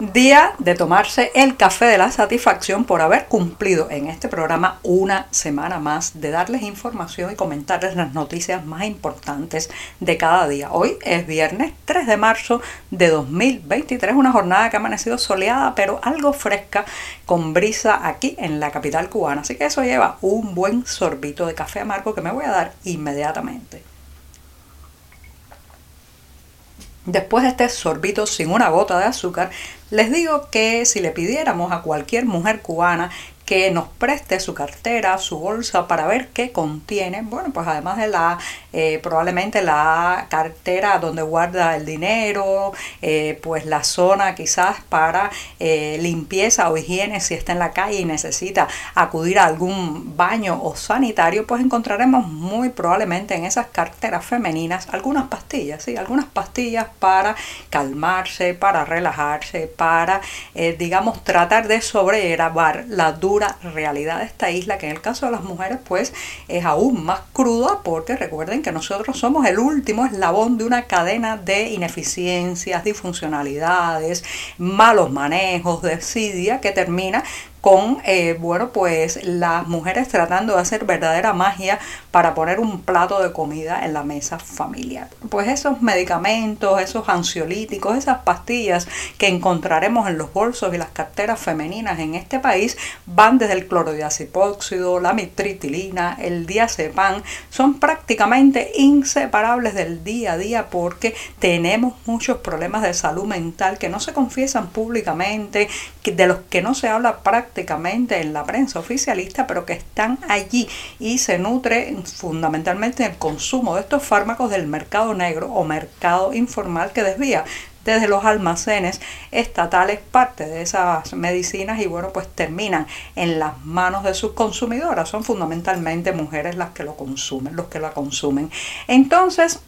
Día de tomarse el café de la satisfacción por haber cumplido en este programa una semana más de darles información y comentarles las noticias más importantes de cada día. Hoy es viernes 3 de marzo de 2023, una jornada que ha amanecido soleada pero algo fresca con brisa aquí en la capital cubana. Así que eso lleva un buen sorbito de café amargo que me voy a dar inmediatamente. Después de este sorbito sin una gota de azúcar, les digo que si le pidiéramos a cualquier mujer cubana que nos preste su cartera, su bolsa para ver qué contiene. Bueno, pues además de la, eh, probablemente la cartera donde guarda el dinero, eh, pues la zona quizás para eh, limpieza o higiene si está en la calle y necesita acudir a algún baño o sanitario, pues encontraremos muy probablemente en esas carteras femeninas algunas pastillas, sí, algunas pastillas para calmarse, para relajarse, para, digamos, tratar de sobrellevar la duda realidad de esta isla, que en el caso de las mujeres pues es aún más cruda porque recuerden que nosotros somos el último eslabón de una cadena de ineficiencias, disfuncionalidades, malos manejos, desidia que termina con, eh, bueno, pues las mujeres tratando de hacer verdadera magia para poner un plato de comida en la mesa familiar. Pues esos medicamentos, esos ansiolíticos, esas pastillas que encontraremos en los bolsos y las carteras femeninas en este país van desde el clorodiazepóxido, la mitritilina, el diazepam, son prácticamente inseparables del día a día porque tenemos muchos problemas de salud mental que no se confiesan públicamente, de los que no se habla prácticamente en la prensa oficialista, pero que están allí y se nutre fundamentalmente el consumo de estos fármacos del mercado negro o mercado informal que desvía desde los almacenes estatales parte de esas medicinas y bueno pues terminan en las manos de sus consumidoras son fundamentalmente mujeres las que lo consumen los que la consumen. Entonces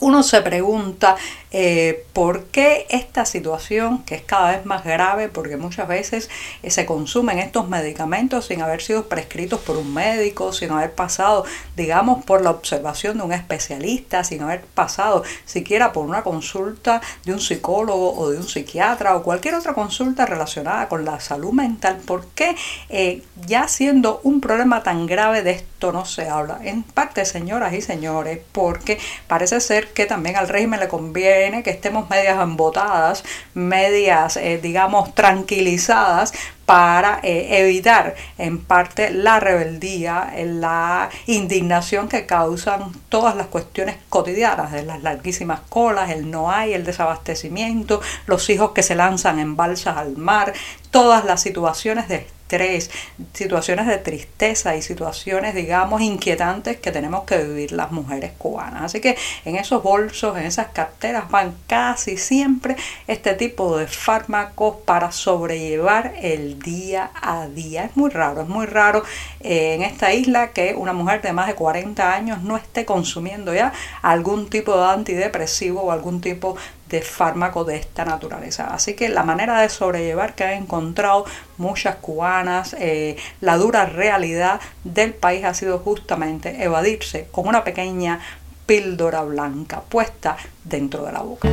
uno se pregunta eh, por qué esta situación, que es cada vez más grave, porque muchas veces eh, se consumen estos medicamentos sin haber sido prescritos por un médico, sin haber pasado, digamos, por la observación de un especialista, sin haber pasado siquiera por una consulta de un psicólogo o de un psiquiatra o cualquier otra consulta relacionada con la salud mental, ¿por qué eh, ya siendo un problema tan grave de esto no se habla? En parte, señoras y señores, porque parece ser que también al régimen le conviene que estemos medias embotadas, medias, eh, digamos, tranquilizadas para eh, evitar en parte la rebeldía, la indignación que causan todas las cuestiones cotidianas de las larguísimas colas, el no hay, el desabastecimiento, los hijos que se lanzan en balsas al mar, todas las situaciones de estrés, situaciones de tristeza y situaciones, digamos, inquietantes que tenemos que vivir las mujeres cubanas. Así que en esos bolsos, en esas carteras van casi siempre este tipo de fármacos para sobrellevar el día a día. Es muy raro, es muy raro eh, en esta isla que una mujer de más de 40 años no esté consumiendo ya algún tipo de antidepresivo o algún tipo de fármaco de esta naturaleza. Así que la manera de sobrellevar que han encontrado muchas cubanas, eh, la dura realidad del país ha sido justamente evadirse con una pequeña píldora blanca puesta dentro de la boca.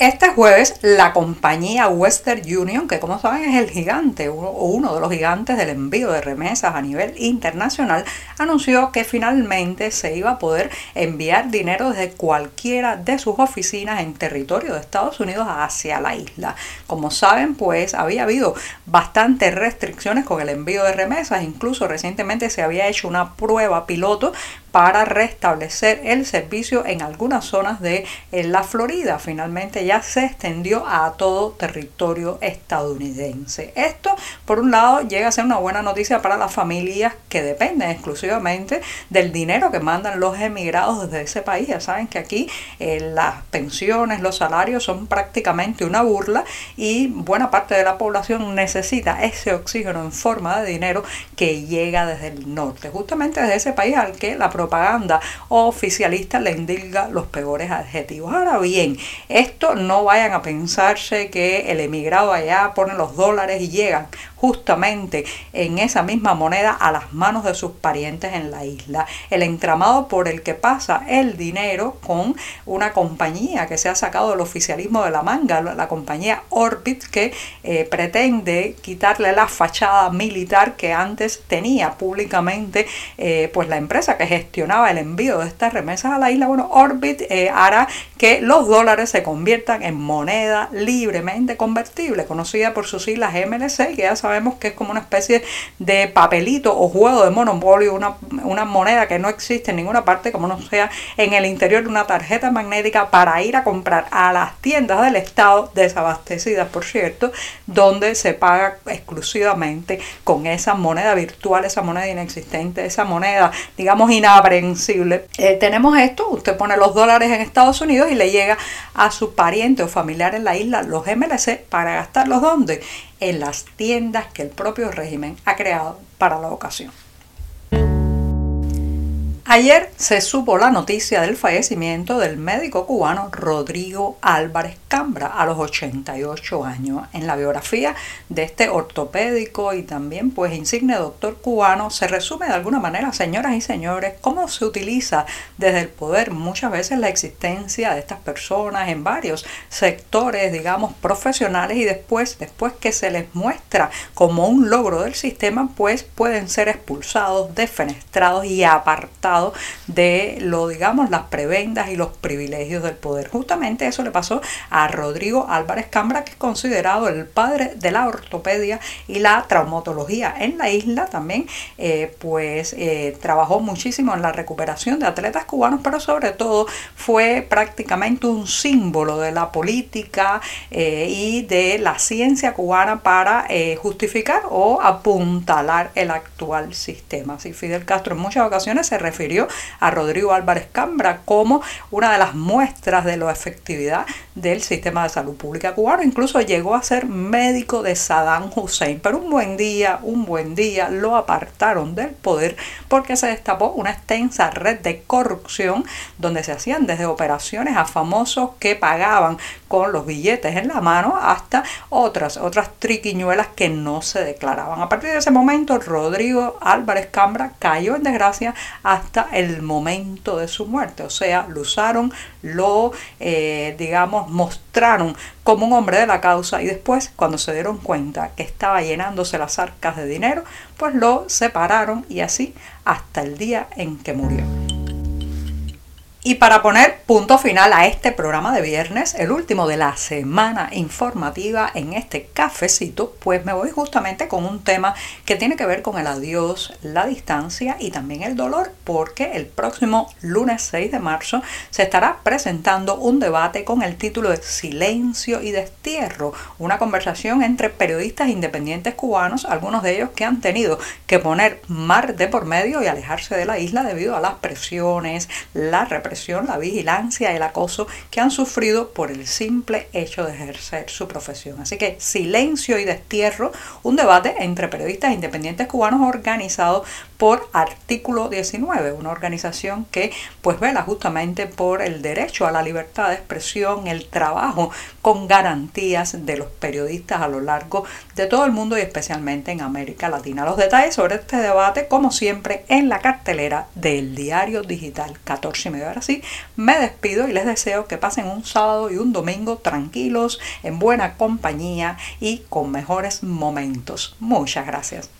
Este jueves la compañía Western Union, que como saben es el gigante o uno de los gigantes del envío de remesas a nivel internacional, anunció que finalmente se iba a poder enviar dinero desde cualquiera de sus oficinas en territorio de Estados Unidos hacia la isla. Como saben, pues había habido bastantes restricciones con el envío de remesas, incluso recientemente se había hecho una prueba piloto para restablecer el servicio en algunas zonas de la Florida. Finalmente ya se extendió a todo territorio estadounidense. Esto, por un lado, llega a ser una buena noticia para las familias que dependen exclusivamente del dinero que mandan los emigrados desde ese país. Ya saben que aquí eh, las pensiones, los salarios son prácticamente una burla y buena parte de la población necesita ese oxígeno en forma de dinero que llega desde el norte, justamente desde ese país al que la propaganda oficialista le indica los peores adjetivos. Ahora bien, esto no vayan a pensarse que el emigrado allá pone los dólares y llegan justamente en esa misma moneda a las manos de sus parientes en la isla. El entramado por el que pasa el dinero con una compañía que se ha sacado del oficialismo de la manga, la compañía Orbit, que eh, pretende quitarle la fachada militar que antes tenía públicamente eh, pues la empresa que gestionaba el envío de estas remesas a la isla. Bueno, Orbit eh, hará que los dólares se conviertan en moneda libremente convertible, conocida por sus siglas MLC, que ya sabemos que es como una especie de papelito o juego de monopolio, una, una moneda que no existe en ninguna parte, como no sea en el interior de una tarjeta magnética para ir a comprar a las tiendas del Estado, desabastecidas por cierto, donde se paga exclusivamente con esa moneda virtual, esa moneda inexistente, esa moneda, digamos, inaprensible. Eh, tenemos esto, usted pone los dólares en Estados Unidos y le llega a su pariente o familiar en la isla los MLC para gastarlos donde? En las tiendas que el propio régimen ha creado para la ocasión. Ayer se supo la noticia del fallecimiento del médico cubano Rodrigo Álvarez Cambra a los 88 años. En la biografía de este ortopédico y también pues insigne doctor cubano se resume de alguna manera, señoras y señores, cómo se utiliza desde el poder muchas veces la existencia de estas personas en varios sectores, digamos, profesionales y después, después que se les muestra como un logro del sistema, pues pueden ser expulsados, defenestrados y apartados de lo, digamos, las prebendas y los privilegios del poder. Justamente eso le pasó a Rodrigo Álvarez Cambra, que es considerado el padre de la ortopedia y la traumatología en la isla. También, eh, pues, eh, trabajó muchísimo en la recuperación de atletas cubanos, pero sobre todo fue prácticamente un símbolo de la política eh, y de la ciencia cubana para justificar o apuntalar el actual sistema. Así Fidel Castro en muchas ocasiones se refirió a Rodrigo Álvarez Cambra como una de las muestras de la efectividad del sistema de salud pública cubano. Incluso llegó a ser médico de Saddam Hussein, pero un buen día, un buen día lo apartaron del poder porque se destapó una extensa red de corrupción donde se hacían desde operaciones a famosos que pagaban con los billetes en la mano hasta otras, otras triquiñuelas que no se declaraban. A partir de ese momento, Rodrigo Álvarez Cambra cayó en desgracia hasta el momento de su muerte. O sea, lo usaron, lo, eh, digamos, mostraron como un hombre de la causa y después, cuando se dieron cuenta que estaba llenándose las arcas de dinero, pues lo separaron y así hasta el día en que murió. Y para poner punto final a este programa de viernes, el último de la semana informativa en este cafecito, pues me voy justamente con un tema que tiene que ver con el adiós, la distancia y también el dolor, porque el próximo lunes 6 de marzo se estará presentando un debate con el título de Silencio y Destierro, una conversación entre periodistas independientes cubanos, algunos de ellos que han tenido que poner mar de por medio y alejarse de la isla debido a las presiones, la represión, la vigilancia, el acoso que han sufrido por el simple hecho de ejercer su profesión. Así que silencio y destierro, un debate entre periodistas independientes cubanos organizado por Artículo 19, una organización que pues vela justamente por el derecho a la libertad de expresión, el trabajo con garantías de los periodistas a lo largo de todo el mundo y especialmente en América Latina. Los detalles sobre este debate, como siempre, en la cartelera del diario digital 14 y medio. Ahora sí, me despido y les deseo que pasen un sábado y un domingo tranquilos, en buena compañía y con mejores momentos. Muchas gracias.